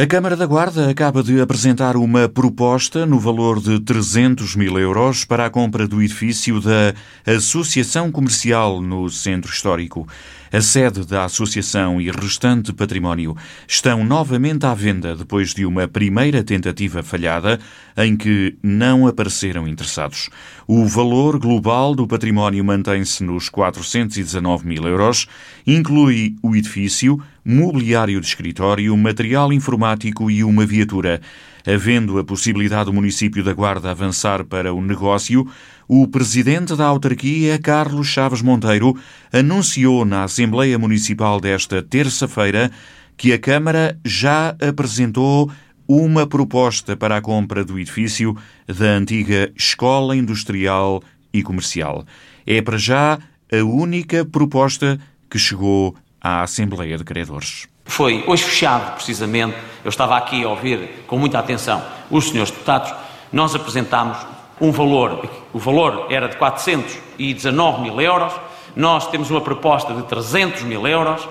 A Câmara da Guarda acaba de apresentar uma proposta no valor de 300 mil euros para a compra do edifício da Associação Comercial no Centro Histórico. A sede da Associação e restante património estão novamente à venda depois de uma primeira tentativa falhada em que não apareceram interessados. O valor global do património mantém-se nos 419 mil euros, inclui o edifício, mobiliário de escritório, material informático e uma viatura. Havendo a possibilidade do município da Guarda avançar para o negócio, o presidente da autarquia, Carlos Chaves Monteiro, anunciou na Assembleia Municipal desta terça-feira que a Câmara já apresentou uma proposta para a compra do edifício da antiga Escola Industrial e Comercial. É para já a única proposta que chegou à Assembleia de Credores. Foi hoje fechado, precisamente, eu estava aqui a ouvir com muita atenção os senhores deputados, nós apresentámos um valor, o valor era de 419 mil euros, nós temos uma proposta de 300 mil euros,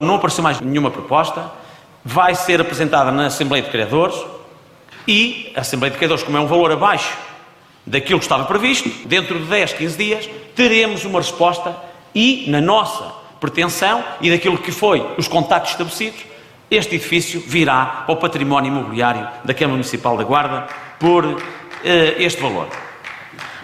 não apareceu mais nenhuma proposta, vai ser apresentada na Assembleia de Criadores e a Assembleia de Criadores, como é um valor abaixo daquilo que estava previsto, dentro de 10, 15 dias, teremos uma resposta e, na nossa pretensão e daquilo que foi os contactos estabelecidos, este edifício virá ao património imobiliário da Câmara Municipal da Guarda por eh, este valor.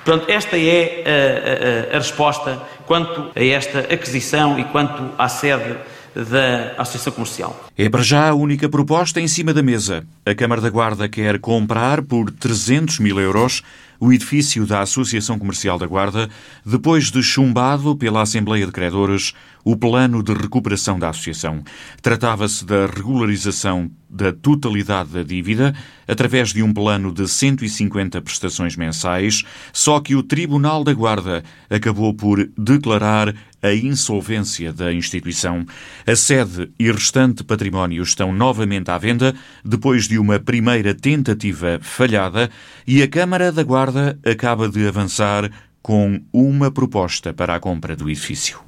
Portanto, esta é a, eh, a, eh, a resposta quanto a esta aquisição e quanto à sede da Associação Comercial. É para já a única proposta em cima da mesa. A Câmara da Guarda quer comprar por 300 mil euros o edifício da Associação Comercial da Guarda, depois de chumbado pela Assembleia de Credores o plano de recuperação da associação. Tratava-se da regularização da totalidade da dívida através de um plano de 150 prestações mensais, só que o Tribunal da Guarda acabou por declarar a insolvência da instituição. A sede e restante património estão novamente à venda depois de uma primeira tentativa falhada e a Câmara da Guarda acaba de avançar com uma proposta para a compra do edifício.